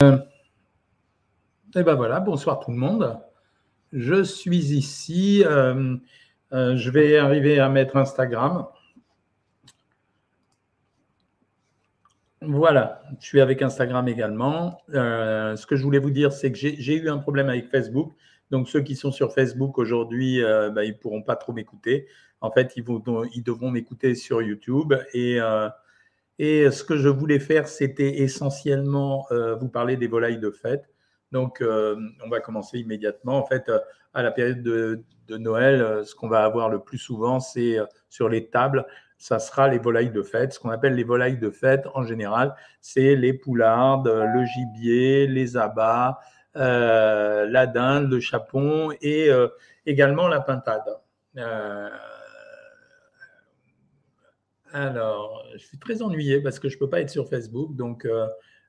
et ben voilà, bonsoir tout le monde. Je suis ici. Euh, euh, je vais arriver à mettre Instagram. Voilà, je suis avec Instagram également. Euh, ce que je voulais vous dire, c'est que j'ai eu un problème avec Facebook. Donc, ceux qui sont sur Facebook aujourd'hui, ben, ils ne pourront pas trop m'écouter. En fait, ils, ils devront m'écouter sur YouTube. Et et ce que je voulais faire, c'était essentiellement euh, vous parler des volailles de fête. Donc, euh, on va commencer immédiatement. En fait, euh, à la période de, Noël, ce qu'on va avoir le plus souvent, c'est sur les tables, ça sera les volailles de fête. Ce qu'on appelle les volailles de fête, en général, c'est les poulardes, le gibier, les abats, la dinde, le chapon et également la pintade. Alors, je suis très ennuyé parce que je ne peux pas être sur Facebook, donc euh,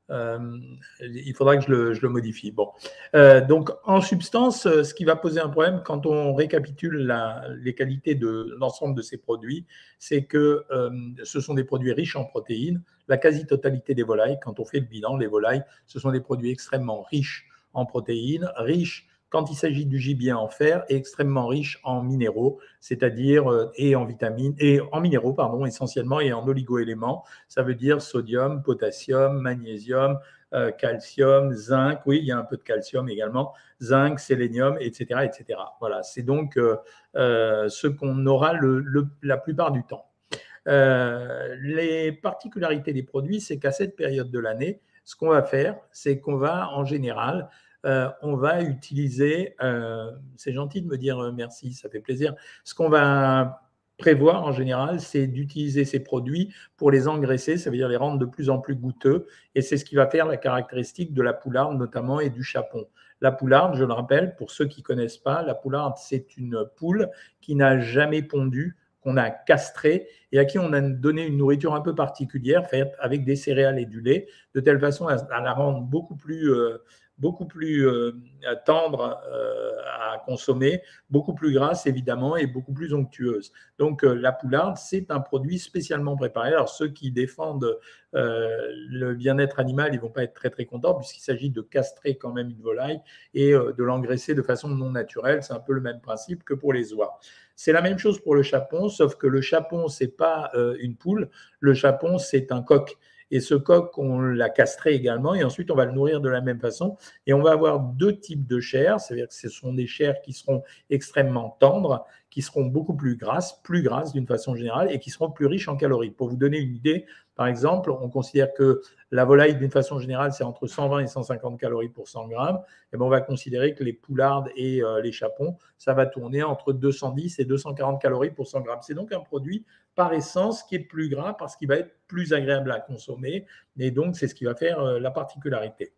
euh, il faudra que je le, modifie. Bon, euh, donc en substance, ce qui va poser un problème quand on récapitule les qualités de l'ensemble de ces produits, c'est que ce sont des produits riches en protéines. La quasi-totalité des volailles, quand on fait le bilan, les volailles, ce sont des produits extrêmement riches en protéines, riches quand il s'agit du gibier en fer, extrêmement riche en minéraux, c'est-à-dire euh, et en vitamines et en minéraux pardon essentiellement et en oligoéléments. Ça veut dire sodium, potassium, magnésium, euh, calcium, zinc. Oui, il y a un peu de calcium également, zinc, sélénium, etc., etc. Voilà, c'est donc euh, ce qu'on aura la plupart du temps. les particularités des produits, c'est qu'à cette période de l'année, ce qu'on va faire, c'est qu'on va en général euh, on va utiliser, euh, c'est gentil de me dire euh, merci, ça fait plaisir. Ce qu'on va prévoir en général, c'est d'utiliser ces produits pour les engraisser, ça veut dire les rendre de plus en plus goûteux, et c'est ce qui va faire la caractéristique de la poularde notamment et du chapon. La poularde, je le rappelle, pour ceux qui ne connaissent pas, la poularde, c'est une poule qui n'a jamais pondu, qu'on a castrée et à qui on a donné une nourriture un peu particulière, faite avec des céréales et du lait, de telle façon à, la rendre beaucoup plus beaucoup plus euh, tendre euh, à consommer, beaucoup plus grasse évidemment et beaucoup plus onctueuse. Donc euh, la poularde, c'est un produit spécialement préparé. Alors ceux qui défendent le bien-être animal, ils vont pas être très très contents puisqu'il s'agit de castrer quand même une volaille et de l'engraisser de façon non naturelle. C'est un peu le même principe que pour les oies. C'est la même chose pour le chapon, sauf que le chapon, c'est pas une poule. Le chapon, c'est un coq. Et ce coq, on l'a castré également et ensuite on va le nourrir de la même façon. Et on va avoir deux types de chair, c'est-à-dire que ce sont des chairs qui seront extrêmement tendres, qui seront beaucoup plus grasses, plus grasses d'une façon générale et qui seront plus riches en calories. Pour vous donner une idée, par exemple, on considère que la volaille, d'une façon générale, c'est entre 120 et 150 calories pour 100 grammes. Et bien, on va considérer que les poulardes et euh, les chapons, ça va tourner entre 210 et 240 calories pour 100 grammes. C'est donc un produit par essence qui est plus gras parce qu'il va être plus agréable à consommer. Et donc, c'est ce qui va faire euh, la particularité.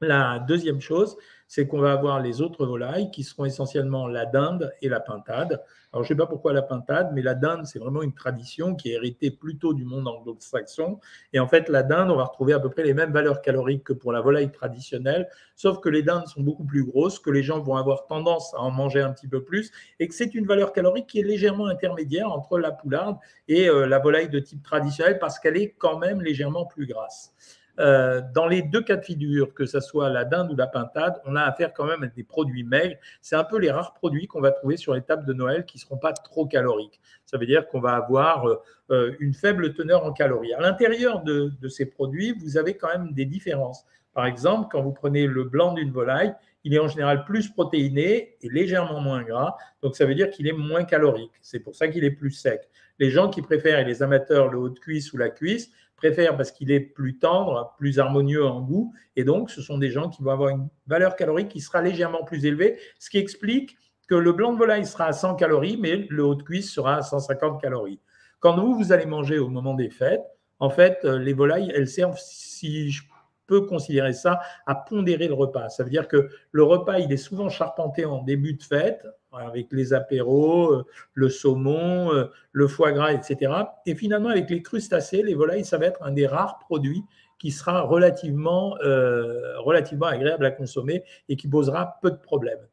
La deuxième chose, c'est qu'on va avoir les autres volailles qui seront essentiellement la dinde et la pintade. Alors, je ne sais pas pourquoi la pintade, mais la dinde, c'est vraiment une tradition qui est héritée plutôt du monde anglo-saxon. Et en fait, la dinde, on va retrouver à peu près les mêmes valeurs caloriques que pour la volaille traditionnelle, sauf que les dindes sont beaucoup plus grosses, que les gens vont avoir tendance à en manger un petit peu plus, et que c'est une valeur calorique qui est légèrement intermédiaire entre la poularde et euh, la volaille de type traditionnel, parce qu'elle est quand même légèrement plus grasse. Euh, dans les deux cas de figure, que ce soit la dinde ou la pintade, on a affaire quand même à des produits maigres. C'est un peu les rares produits qu'on va trouver sur les tables de Noël qui ne seront pas trop caloriques. Ça veut dire qu'on va avoir euh, euh, une faible teneur en calories. À l'intérieur de, de ces produits, vous avez quand même des différences. Par exemple, quand vous prenez le blanc d'une volaille, il est en général plus protéiné et légèrement moins gras. Donc, ça veut dire qu'il est moins calorique. C'est pour ça qu'il est plus sec. Les gens qui préfèrent, et les amateurs, le haut de cuisse ou la cuisse, préfèrent parce qu'il est plus tendre, plus harmonieux en goût. Et donc, ce sont des gens qui vont avoir une valeur calorique qui sera légèrement plus élevée, ce qui explique que le blanc de volaille sera à 100 calories, mais le haut de cuisse sera à 150 calories. Quand vous, vous allez manger au moment des fêtes, en fait, euh, les volailles, elles servent, si je peux considérer ça, à pondérer le repas. Ça veut dire que le repas, il est souvent charpenté en début de fête, avec les apéros, euh, le saumon, euh, le foie gras, etc. Et finalement, avec les crustacés, les volailles, ça va être un des rares produits qui sera relativement, euh, relativement agréable à consommer et qui posera peu de problèmes.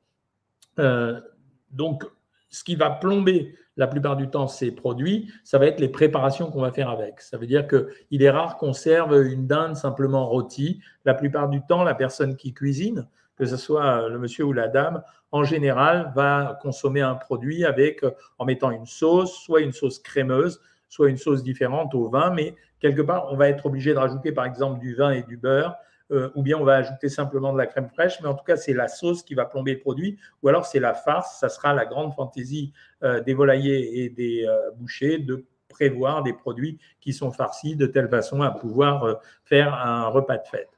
donc, Ce qui va plomber la plupart du temps ces produits, ça va être les préparations qu'on va faire avec. Ça veut dire qu'il est rare qu'on serve une dinde simplement rôtie. La plupart du temps, la personne qui cuisine, que ce soit le monsieur ou la dame, en général, va consommer un produit avec, en mettant une sauce, soit une sauce crémeuse, soit une sauce différente au vin, mais quelque part, on va être obligé de rajouter par exemple du vin et du beurre, euh, ou bien on va ajouter simplement de la crème fraîche, mais en tout cas, c'est la sauce qui va plomber le produit, ou alors c'est la farce, ça sera la grande fantaisie euh, des volaillers et des euh, bouchers de prévoir des produits qui sont farcis de telle façon à pouvoir faire un repas de fête.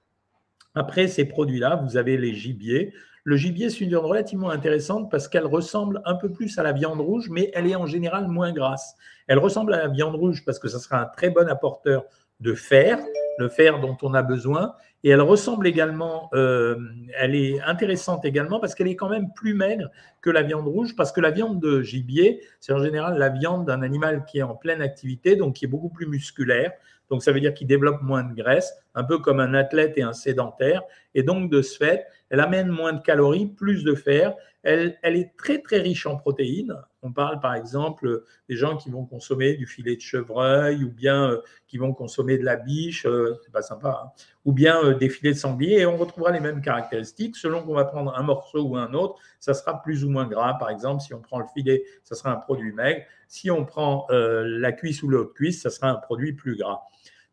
Après ces produits-là, vous avez les gibiers. Le gibier, c'est une viande relativement intéressante parce qu'elle ressemble un peu plus à la viande rouge, mais elle est en général moins grasse. Elle ressemble à la viande rouge parce que ça sera un très bon apporteur de fer, le fer dont on a besoin. Et elle ressemble également, euh, elle est intéressante également parce qu'elle est quand même plus maigre que la viande rouge, parce que la viande de gibier, c'est en général la viande d'un animal qui est en pleine activité, donc qui est beaucoup plus musculaire. Donc ça veut dire qu'il développe moins de graisse, un peu comme un athlète et un sédentaire. Et donc de ce fait, elle amène moins de calories, plus de fer. Elle, est très très riche en protéines. On parle par exemple des gens qui vont consommer du filet de chevreuil ou bien euh, qui vont consommer de la biche, euh, c'est pas sympa, hein, ou bien euh, des filets de sanglier et on retrouvera les mêmes caractéristiques. Selon qu'on va prendre un morceau ou un autre, ça sera plus ou moins gras. Par exemple, si on prend le filet, ça sera un produit maigre. Si on prend la cuisse ou l'autre cuisse, ça sera un produit plus gras.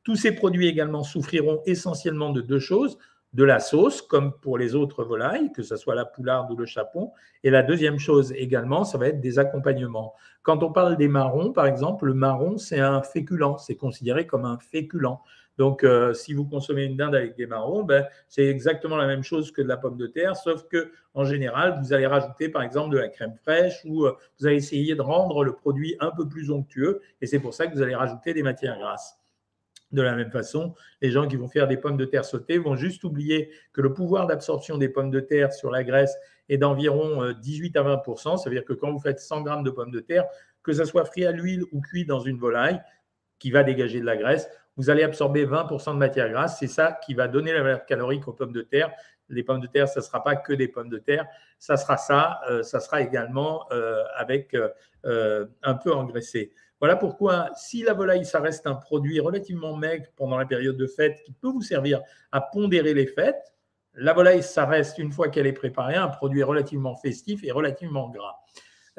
Tous ces produits également souffriront essentiellement de deux choses de la sauce, comme pour les autres volailles, que ce soit la poularde ou le chapon. Et la deuxième chose également, ça va être des accompagnements. Quand on parle des marrons, par exemple, le marron, c'est un féculent, c'est considéré comme un féculent. Donc, euh, si vous consommez une dinde avec des marrons, ben, c'est exactement la même chose que de la pomme de terre, sauf que en général, vous allez rajouter par exemple de la crème fraîche ou euh, vous allez essayer de rendre le produit un peu plus onctueux, et c'est pour ça que vous allez rajouter des matières grasses. De la même façon, les gens qui vont faire des pommes de terre sautées vont juste oublier que le pouvoir d'absorption des pommes de terre sur la graisse est d'environ 18 euh, à 20% Ça veut dire que quand vous faites 100 grammes de pommes de terre, que ce soit frit à l'huile ou cuit dans une volaille qui va dégager de la graisse, vous allez absorber 20% de matière grasse. C'est ça qui va donner la valeur calorique aux pommes de terre. Les pommes de terre, ça ne sera pas que des pommes de terre, ça sera ça, euh, ça sera également euh, avec un peu engraissé. Voilà pourquoi, si la volaille, ça reste un produit relativement maigre pendant la période de fête qui peut vous servir à pondérer les fêtes, la volaille, ça reste, une fois qu'elle est préparée, un produit relativement festif et relativement gras.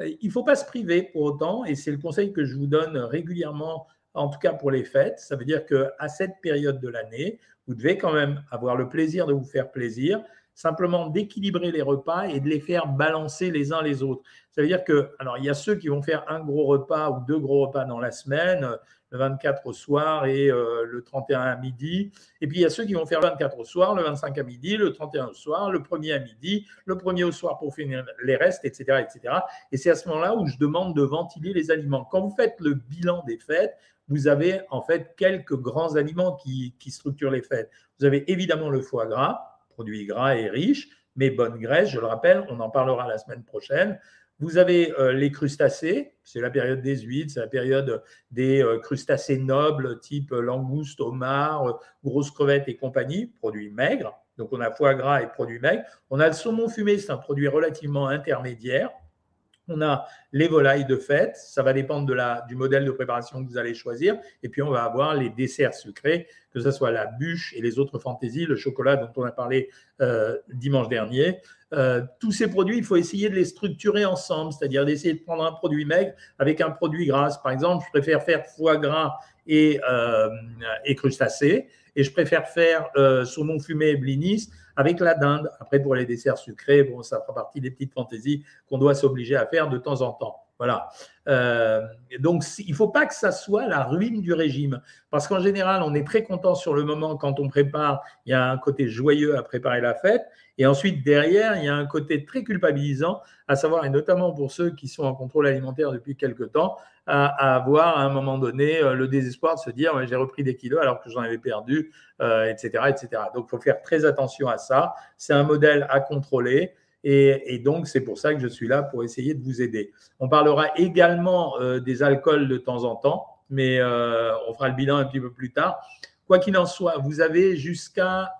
Euh, il ne faut pas se priver pour autant, et c'est le conseil que je vous donne régulièrement, en tout cas pour les fêtes. Ça veut dire qu'à cette période de l'année, vous devez quand même avoir le plaisir de vous faire plaisir simplement d'équilibrer les repas et de les faire balancer les uns les autres. Ça veut dire que, alors il y a ceux qui vont faire un gros repas ou deux gros repas dans la semaine, le 24 au soir et euh, le 31 à midi. Et puis il y a ceux qui vont faire le 24 au soir, le 25 à midi, le 31 au soir, le 1er à midi, le 1er au soir pour finir les restes, etc. etc. Et c'est à ce moment-là où je demande de ventiler les aliments. Quand vous faites le bilan des fêtes, vous avez en fait quelques grands aliments qui, qui structurent les fêtes. Vous avez évidemment le foie gras, produits gras et riches, mais bonne graisse, je le rappelle, on en parlera la semaine prochaine. Vous avez euh, les crustacés, c'est la période des huîtres, c'est la période des euh, crustacés nobles, type langouste, homard, euh, grosses crevettes et compagnie, produits maigres. Donc on a foie gras et produits maigres. On a le saumon fumé, c'est un produit relativement intermédiaire. On a les volailles de fête, ça va dépendre du modèle de préparation que vous allez choisir. Et puis on va avoir les desserts sucrés, que ce soit la bûche et les autres fantaisies, le chocolat dont on a parlé euh, dimanche dernier. Euh, tous ces produits, il faut essayer de les structurer ensemble, c'est-à-dire d'essayer de prendre un produit maigre avec un produit gras. Par exemple, je préfère faire foie gras et, euh, et crustacés, et je préfère faire saumon fumé et blinis avec la dinde. Après, pour les desserts sucrés, bon, ça fera partie des petites fantaisies qu'on doit s'obliger à faire de temps en temps. Voilà. Euh, donc, il ne faut pas que ça soit la ruine du régime. Parce qu'en général, on est très content sur le moment quand on prépare. Il y a un côté joyeux à préparer la fête. Et ensuite, derrière, il y a un côté très culpabilisant, à savoir, et notamment pour ceux qui sont en contrôle alimentaire depuis quelque temps, à, avoir à un moment donné euh, le désespoir de se dire j'ai repris des kilos alors que j'en avais perdu, etc., euh, etc. Donc, il faut faire très attention à ça. C'est un modèle à contrôler. Et, donc, c'est pour ça que je suis là pour essayer de vous aider. On parlera également euh, des alcools de temps en temps, mais on fera le bilan un petit peu plus tard. Quoi qu'il en soit, vous avez jusqu'à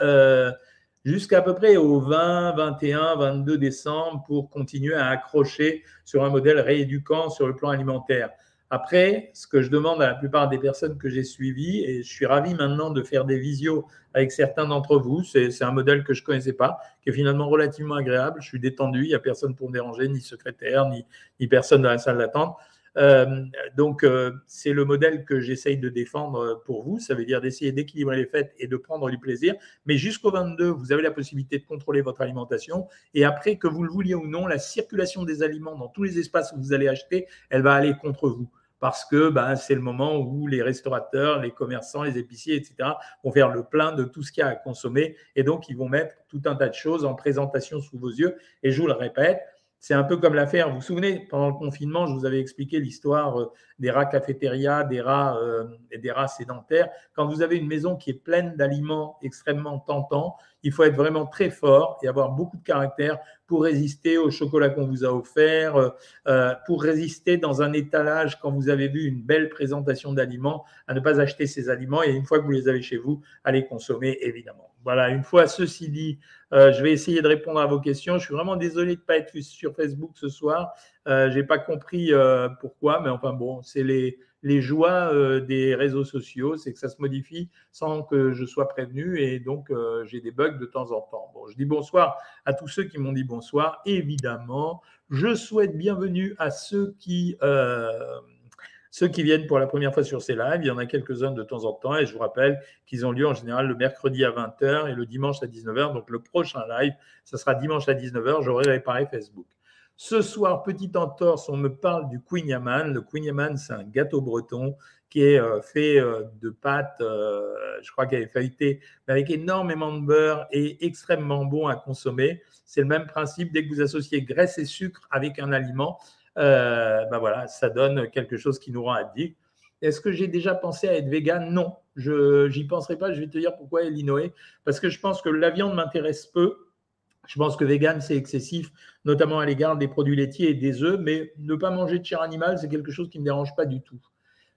jusqu'à peu près au 20, 21, 22 décembre pour continuer à accrocher sur un modèle rééduquant sur le plan alimentaire. Après, ce que je demande à la plupart des personnes que j'ai suivies, et je suis ravi maintenant de faire des visios avec certains d'entre vous, c'est un modèle que je ne connaissais pas, qui est finalement relativement agréable. Je suis détendu, il n'y a personne pour me déranger, ni secrétaire, ni, personne dans la salle d'attente. Euh, donc, euh, c'est le modèle que j'essaye de défendre pour vous. Ça veut dire d'essayer d'équilibrer les fêtes et de prendre du plaisir. Mais jusqu'au 22, vous avez la possibilité de contrôler votre alimentation. Et après, que vous le vouliez ou non, la circulation des aliments dans tous les espaces où vous allez acheter, elle va aller contre vous parce que ben, c'est le moment où les restaurateurs, les commerçants, les épiciers, etc., vont faire le plein de tout ce qu'il y a à consommer. Et donc, ils vont mettre tout un tas de choses en présentation sous vos yeux. Et je vous le répète, c'est un peu comme l'affaire, vous vous souvenez, pendant le confinement, je vous avais expliqué l'histoire euh, des rats cafétéria, des rats euh, et des rats sédentaires. Quand vous avez une maison qui est pleine d'aliments extrêmement tentants, il faut être vraiment très fort et avoir beaucoup de caractère pour résister au chocolat qu'on vous a offert, euh, pour résister dans un étalage quand vous avez vu une belle présentation d'aliments, à ne pas acheter ces aliments et une fois que vous les avez chez vous, à les consommer évidemment. Voilà, une fois ceci dit, euh, je vais essayer de répondre à vos questions. Je suis vraiment désolé de ne pas être sur Facebook ce soir. Euh, je n'ai pas compris euh, pourquoi, mais enfin bon, c'est les, les joies des réseaux sociaux, c'est que ça se modifie sans que je sois prévenu et donc j'ai des bugs de temps en temps. Bon, je dis bonsoir à tous ceux qui m'ont dit bonsoir. Évidemment, je souhaite bienvenue à ceux qui ceux qui viennent pour la première fois sur ces lives, il y en a quelques-uns de temps en temps, et je vous rappelle qu'ils ont lieu en général le mercredi à 20h et le dimanche à 19h. Donc le prochain live, ce sera dimanche à 19h, j'aurai réparé Facebook. Ce soir, petite entorse, on me parle du Queen Yaman. Le Queen Yaman, c'est un gâteau breton qui est euh, fait euh, de pâte, euh, je crois qu'elle est feuilletée, mais avec énormément de beurre et extrêmement bon à consommer. C'est le même principe dès que vous associez graisse et sucre avec un aliment ben voilà, ça donne quelque chose qui nous rend addict. Est-ce que j'ai déjà pensé à être vegan? Non, je n'y penserai pas. Je vais te dire pourquoi, Elinoé. Parce que je pense que la viande m'intéresse peu. Je pense que vegan, c'est excessif, notamment à l'égard des produits laitiers et des œufs, mais ne pas manger de chair animale, c'est quelque chose qui ne me dérange pas du tout.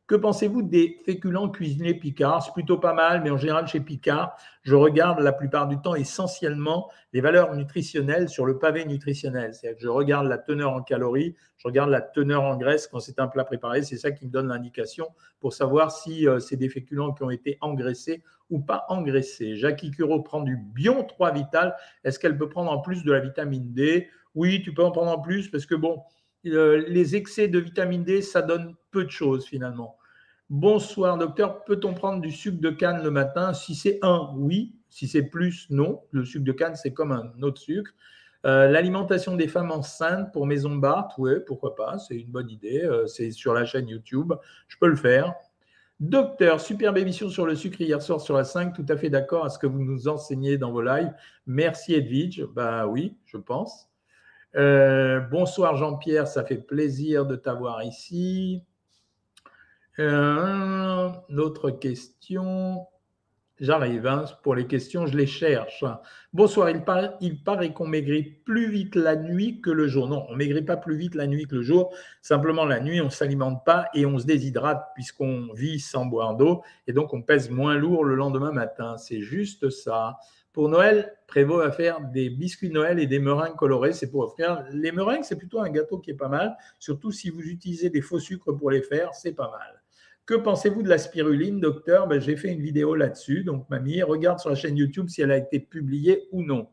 Que pensez-vous des féculents cuisinés Picard? C'est plutôt pas mal, mais en général, chez Picard, je regarde la plupart du temps essentiellement les valeurs nutritionnelles sur le pavé nutritionnel. C'est-à-dire que je regarde la teneur en calories, je regarde la teneur en graisse quand c'est un plat préparé. C'est ça qui me donne l'indication pour savoir si euh, c'est des féculents qui ont été engraissés ou pas engraissés. Jackie Curo prend du Bion 3 Vital. Est-ce qu'elle peut prendre en plus de la vitamine D? Oui, tu peux en prendre en plus parce que bon, euh, les excès de vitamine D, ça donne peu de choses finalement. Bonsoir docteur, peut-on prendre du sucre de canne le matin? Si c'est un, oui. Si c'est plus, non. Le sucre de canne, c'est comme un autre sucre. Euh, l'alimentation des femmes enceintes pour Maison Barthes, oui, pourquoi pas, c'est une bonne idée. Euh, c'est sur la chaîne YouTube, je peux le faire. Docteur, superbe émission sur le sucre hier soir sur la 5, tout à fait d'accord à ce que vous nous enseignez dans vos lives. Merci Edwige, bah oui, je pense. Euh, bonsoir Jean-Pierre, ça fait plaisir de t'avoir ici. Euh, autre question. J'arrive hein, pour les questions, je les cherche. Bonsoir, il, paraît, il paraît qu'on maigrit plus vite la nuit que le jour. Non, on ne maigrit pas plus vite la nuit que le jour. Simplement, la nuit, on ne s'alimente pas et on se déshydrate puisqu'on vit sans boire d'eau et donc on pèse moins lourd le lendemain matin. C'est juste ça. Pour Noël, Prévost va faire des biscuits de Noël et des meringues colorées. C'est pour offrir. Les meringues, c'est plutôt un gâteau qui est pas mal. Surtout si vous utilisez des faux sucres pour les faire, c'est pas mal. Que pensez-vous de la spiruline, docteur? Ben, J'ai fait une vidéo là-dessus. Donc, mamie, regarde sur la chaîne YouTube si elle a été publiée ou non.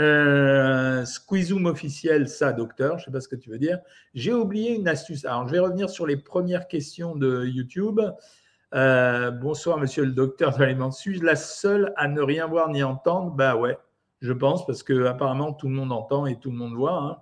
Euh, officiel, ça, docteur, je ne sais pas ce que tu veux dire. J'ai oublié une astuce. Alors, je vais revenir sur les premières questions de YouTube. Euh, bonsoir, monsieur le docteur de. Suis-je la seule à ne rien voir ni entendre? Bah ouais, je pense, parce que apparemment tout le monde entend et tout le monde voit. Hein.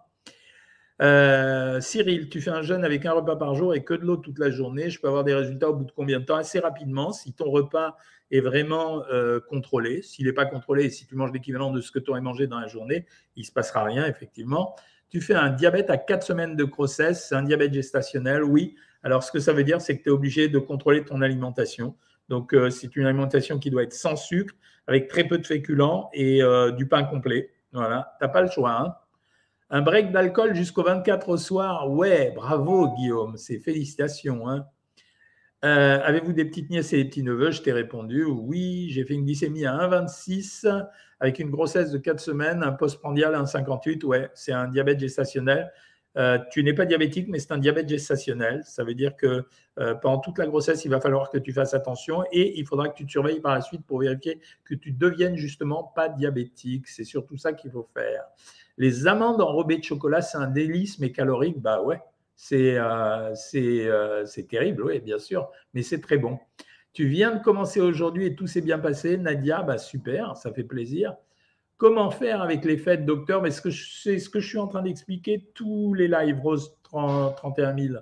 Euh, Cyril, tu fais un jeûne avec un repas par jour et que de l'eau toute la journée. Je peux avoir des résultats au bout de combien de temps? Assez rapidement, si ton repas est vraiment euh, contrôlé. S'il n'est pas contrôlé, si tu manges l'équivalent de ce que tu aurais mangé dans la journée, il ne se passera rien, effectivement. Tu fais un diabète à 4 semaines de grossesse, un diabète gestationnel, oui. Alors, ce que ça veut dire, c'est que tu es obligé de contrôler ton alimentation. Donc, euh, c'est une alimentation qui doit être sans sucre, avec très peu de féculents et du pain complet. Voilà, tu n'as pas le choix. Hein. Un break d'alcool jusqu'au 24 au soir. Ouais, bravo Guillaume, c'est félicitations. Hein. Euh, avez-vous des petites nièces et des petits neveux? Je t'ai répondu oui. J'ai fait une glycémie à 1,26 avec une grossesse de 4 semaines, un postprandial à 1,58. Ouais, c'est un diabète gestationnel. Euh, tu n'es pas diabétique, mais c'est un diabète gestationnel. Ça veut dire que euh, pendant toute la grossesse, il va falloir que tu fasses attention et il faudra que tu te surveilles par la suite pour vérifier que tu deviennes justement pas diabétique. C'est surtout ça qu'il faut faire. Les amandes enrobées de chocolat, c'est un délice, mais calorique, bah ouais, c'est euh, c'est terrible, oui, bien sûr, mais c'est très bon. Tu viens de commencer aujourd'hui et tout s'est bien passé. Nadia, bah super, ça fait plaisir. Comment faire avec les fêtes, docteur? C'est ce que je suis en train d'expliquer tous les lives, Rose 31 000.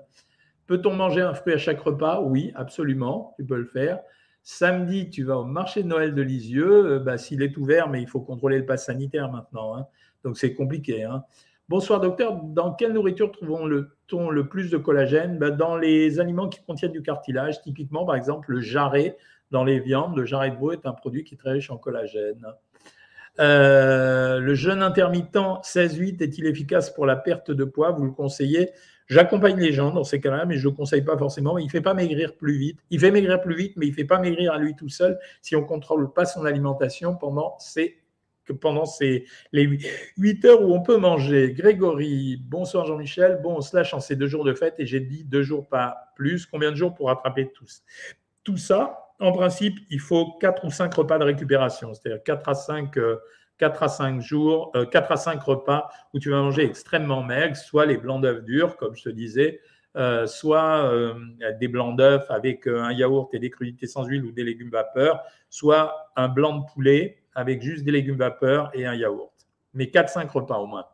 Peut-on manger un fruit à chaque repas? Oui, absolument, tu peux le faire. Samedi, tu vas au marché de Noël de Lisieux. Euh, bah, S'il est ouvert, mais il faut contrôler le pass sanitaire maintenant. Hein. Donc c'est compliqué. Hein. Bonsoir docteur, dans quelle nourriture trouvons-t-on le plus de collagène? Bah, Dans les aliments qui contiennent du cartilage, typiquement par exemple le jarret dans les viandes. Le jarret de veau est un produit qui est très riche en collagène. Euh, le jeûne intermittent 16-8 est-il efficace pour la perte de poids? Vous le conseillez J'accompagne les gens dans ces cas-là, mais je ne le conseille pas forcément. Il ne fait pas maigrir plus vite. Il fait maigrir plus vite, mais il ne fait pas maigrir à lui tout seul si on ne contrôle pas son alimentation pendant ces pendant ces, les 8 heures où on peut manger. Grégory, bonsoir Jean-Michel. Bon, on se lâche en ces deux jours de fête et j'ai dit deux jours, pas plus. Combien de jours pour rattraper tous? Tout ça, en principe, il faut 4 ou 5 repas de récupération, c'est-à-dire 4 à 5 4 à 5 jours, 4 euh, à 5 repas où tu vas manger extrêmement maigre, soit les blancs d'œufs durs, comme je te disais, euh, soit euh, des blancs d'œufs avec un yaourt et des crudités sans huile ou des légumes vapeur, soit un blanc de poulet avec juste des légumes vapeur et un yaourt. Mais 4-5 repas au moins.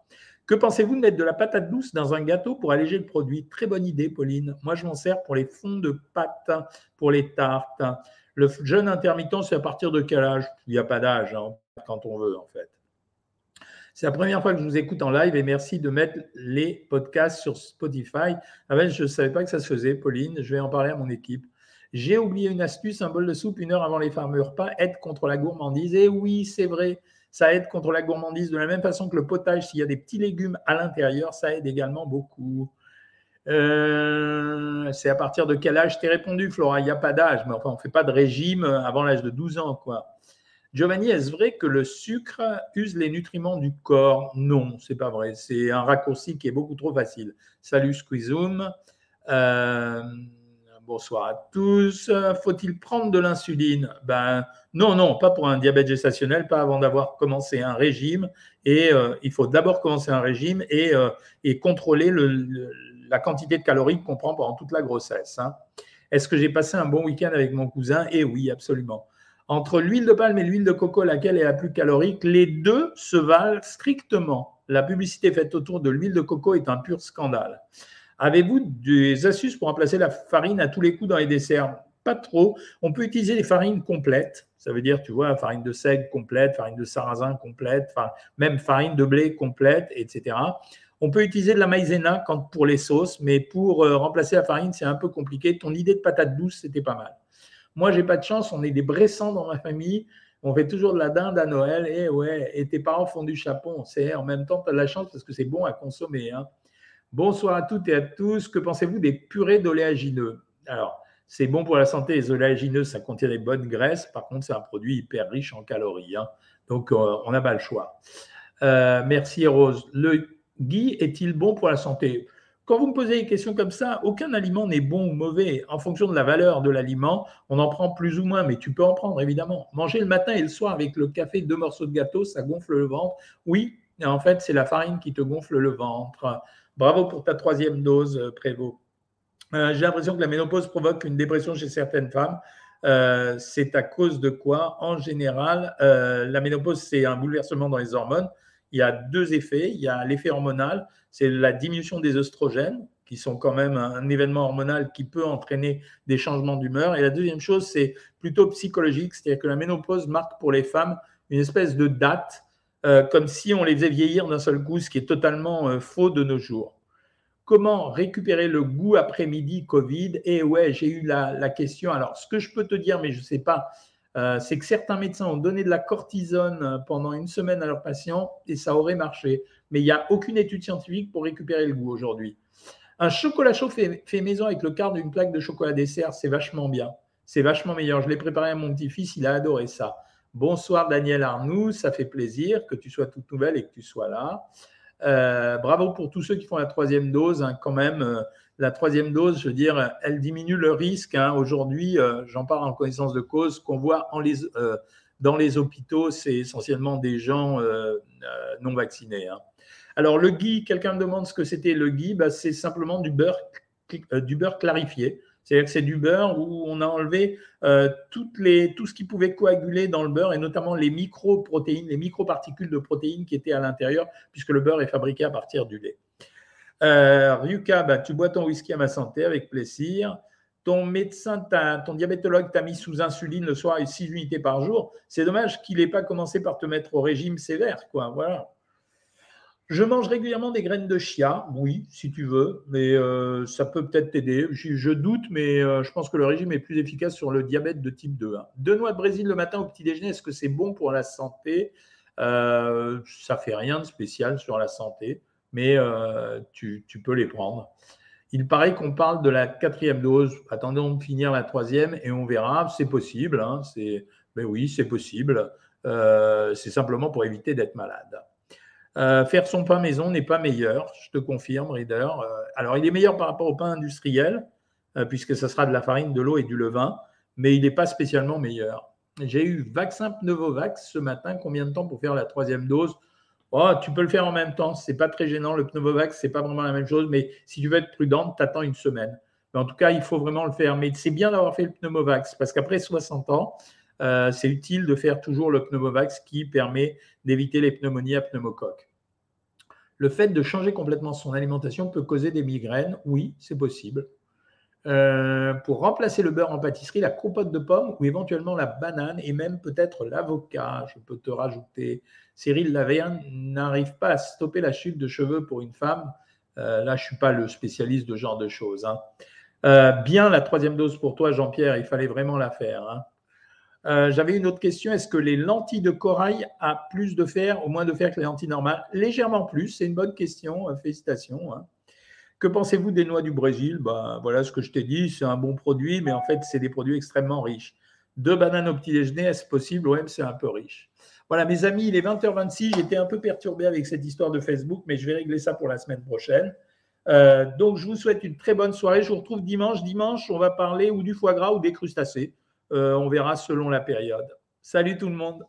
Que pensez-vous de mettre de la patate douce dans un gâteau pour alléger le produit? Très bonne idée, Pauline. Moi, je m'en sers pour les fonds de pâte, pour les tartes. Le jeûne intermittent, c'est à partir de quel âge? Il n'y a pas d'âge, hein, quand on veut, en fait. C'est la première fois que je vous écoute en live et merci de mettre les podcasts sur Spotify. Ah je ne savais pas que ça se faisait, Pauline. Je vais en parler à mon équipe. J'ai oublié une astuce, un bol de soupe une heure avant les fameux repas aide contre la gourmandise. Et oui, c'est vrai ça aide contre la gourmandise de la même façon que le potage, s'il y a des petits légumes à l'intérieur, ça aide également beaucoup. Euh, c'est à partir de quel âge? T'es répondu, Flora Il n'y a pas d'âge, mais enfin, on ne fait pas de régime avant l'âge de 12 ans, quoi. Giovanni, est-ce vrai que le sucre use les nutriments du corps? Non, c'est pas vrai. C'est un raccourci qui est beaucoup trop facile. Salut Squeezoom. Euh, bonsoir à tous. Faut-il prendre de l'insuline? Ben non, non, pas pour un diabète gestationnel, pas avant d'avoir commencé un régime. Et euh, il faut d'abord commencer un régime et, euh, et contrôler le, la quantité de calories qu'on prend pendant toute la grossesse. Hein. Est-ce que j'ai passé un bon week-end avec mon cousin? Eh oui, absolument. Entre l'huile de palme et l'huile de coco, laquelle est la plus calorique, les deux se valent strictement. La publicité faite autour de l'huile de coco est un pur scandale. Avez-vous des astuces pour remplacer la farine à tous les coups dans les desserts? Pas trop. On peut utiliser les farines complètes. Ça veut dire, tu vois, farine de seigle complète, farine de sarrasin complète, même farine de blé complète, etc. On peut utiliser de la maïzena pour les sauces, mais pour euh, remplacer la farine, c'est un peu compliqué. Ton idée de patate douce, c'était pas mal. Moi, j'ai pas de chance, on est des Bressans dans ma famille. On fait toujours de la dinde à Noël. Et ouais, et tes parents font du chapon. C'est en même temps, tu as de la chance parce que c'est bon à consommer. Hein. Bonsoir à toutes et à tous. Que pensez-vous des purées d'oléagineux? Alors, c'est bon pour la santé. Les oléagineux, ça contient des bonnes graisses. Par contre, c'est un produit hyper riche en calories. Hein. Donc, euh, on n'a pas le choix. Euh, merci Rose. Le Guy est-il bon pour la santé? Quand vous me posez des questions comme ça, aucun aliment n'est bon ou mauvais. En fonction de la valeur de l'aliment, on en prend plus ou moins, mais tu peux en prendre évidemment. Manger le matin et le soir avec le café, deux morceaux de gâteau, ça gonfle le ventre. Oui, en fait, c'est la farine qui te gonfle le ventre. Bravo pour ta troisième dose, euh, Prévost. Euh, j'ai l'impression que la ménopause provoque une dépression chez certaines femmes. Euh, c'est à cause de quoi? En général, la ménopause, c'est un bouleversement dans les hormones. Il y a deux effets. Il y a l'effet hormonal, c'est la diminution des oestrogènes, qui sont quand même un événement hormonal qui peut entraîner des changements d'humeur. Et la deuxième chose, c'est plutôt psychologique, c'est-à-dire que la ménopause marque pour les femmes une espèce de date euh, comme si on les faisait vieillir d'un seul coup, ce qui est totalement euh, faux de nos jours. Comment récupérer le goût après-midi Covid? Et ouais, j'ai eu la, question. Alors, ce que je peux te dire, mais je ne sais pas, euh, c'est que certains médecins ont donné de la cortisone pendant une semaine à leurs patients et ça aurait marché. Mais il n'y a aucune étude scientifique pour récupérer le goût aujourd'hui. Un chocolat chaud fait, maison avec le quart d'une plaque de chocolat dessert, c'est vachement bien. C'est vachement meilleur. Je l'ai préparé à mon petit-fils, il a adoré ça. Bonsoir Daniel Arnoux, ça fait plaisir que tu sois toute nouvelle et que tu sois là. Euh, bravo pour tous ceux qui font la troisième dose. Hein, quand même, euh, la troisième dose, je veux dire, elle diminue le risque. Hein. Aujourd'hui, euh, j'en parle en connaissance de cause, qu'on voit les, dans les hôpitaux, c'est essentiellement des gens non vaccinés. Hein. Alors, le ghee, quelqu'un me demande ce que c'était le ghee. Bah, c'est simplement du beurre, clarifié. C'est-à-dire que c'est du beurre où on a enlevé euh, tout ce qui pouvait coaguler dans le beurre et notamment les micro-protéines, les micro-particules de protéines qui étaient à l'intérieur, puisque le beurre est fabriqué à partir du lait. Euh, Ryuka, bah, tu bois ton whisky à ma santé avec plaisir. Ton médecin, ton diabétologue t'a mis sous insuline le soir et 6 unités par jour. C'est dommage qu'il n'ait pas commencé par te mettre au régime sévère. Quoi. Voilà. Je mange régulièrement des graines de chia, oui, si tu veux, mais euh, ça peut peut-être t'aider. Je, doute, mais euh, je pense que le régime est plus efficace sur le diabète de type 2. Hein. Deux noix de Brésil le matin au petit déjeuner, est-ce que c'est bon pour la santé? Euh, Ça fait rien de spécial sur la santé, mais euh, tu, peux les prendre. Il paraît qu'on parle de la quatrième dose. Attendons de finir la troisième et on verra. C'est possible. Hein, mais oui, c'est possible. c'est simplement pour éviter d'être malade. Euh, faire son pain maison n'est pas meilleur, je te confirme, Reader. Euh, alors, il est meilleur par rapport au pain industriel, euh, puisque ce sera de la farine, de l'eau et du levain, mais il n'est pas spécialement meilleur. J'ai eu vaccin Pneumovax ce matin. Combien de temps pour faire la troisième dose? Oh, Tu peux le faire en même temps. Ce n'est pas très gênant. Le Pneumovax, ce n'est pas vraiment la même chose, mais si tu veux être prudente, t'attends une semaine. Mais en tout cas, il faut vraiment le faire. Mais c'est bien d'avoir fait le Pneumovax, parce qu'après 60 ans, c'est utile de faire toujours le Pneumovax qui permet d'éviter les pneumonies à pneumocoque. Le fait de changer complètement son alimentation peut causer des migraines. Oui, c'est possible. Euh, pour remplacer le beurre en pâtisserie, la compote de pommes ou éventuellement la banane et même peut-être l'avocat. Je peux te rajouter. Cyril Laverne n'arrive pas à stopper la chute de cheveux pour une femme. Euh, là, je ne suis pas le spécialiste de ce genre de choses. Hein. Euh, bien la troisième dose pour toi, Jean-Pierre. Il fallait vraiment la faire. Hein. J'avais une autre question. Est-ce que les lentilles de corail ont plus de fer ou moins de fer que les lentilles normales? Légèrement plus. C'est une bonne question. Félicitations. Hein. Que pensez-vous des noix du Brésil? Ben, Voilà ce que je t'ai dit. C'est un bon produit, mais en fait, c'est des produits extrêmement riches. Deux bananes au petit déjeuner, est-ce possible? Oui, c'est un peu riche. Voilà, mes amis, il est 20h26. J'étais un peu perturbé avec cette histoire de Facebook, mais je vais régler ça pour la semaine prochaine. Euh, donc, je vous souhaite une très bonne soirée. Je vous retrouve dimanche. Dimanche, on va parler ou du foie gras ou des crustacés. Euh, on verra selon la période. Salut tout le monde.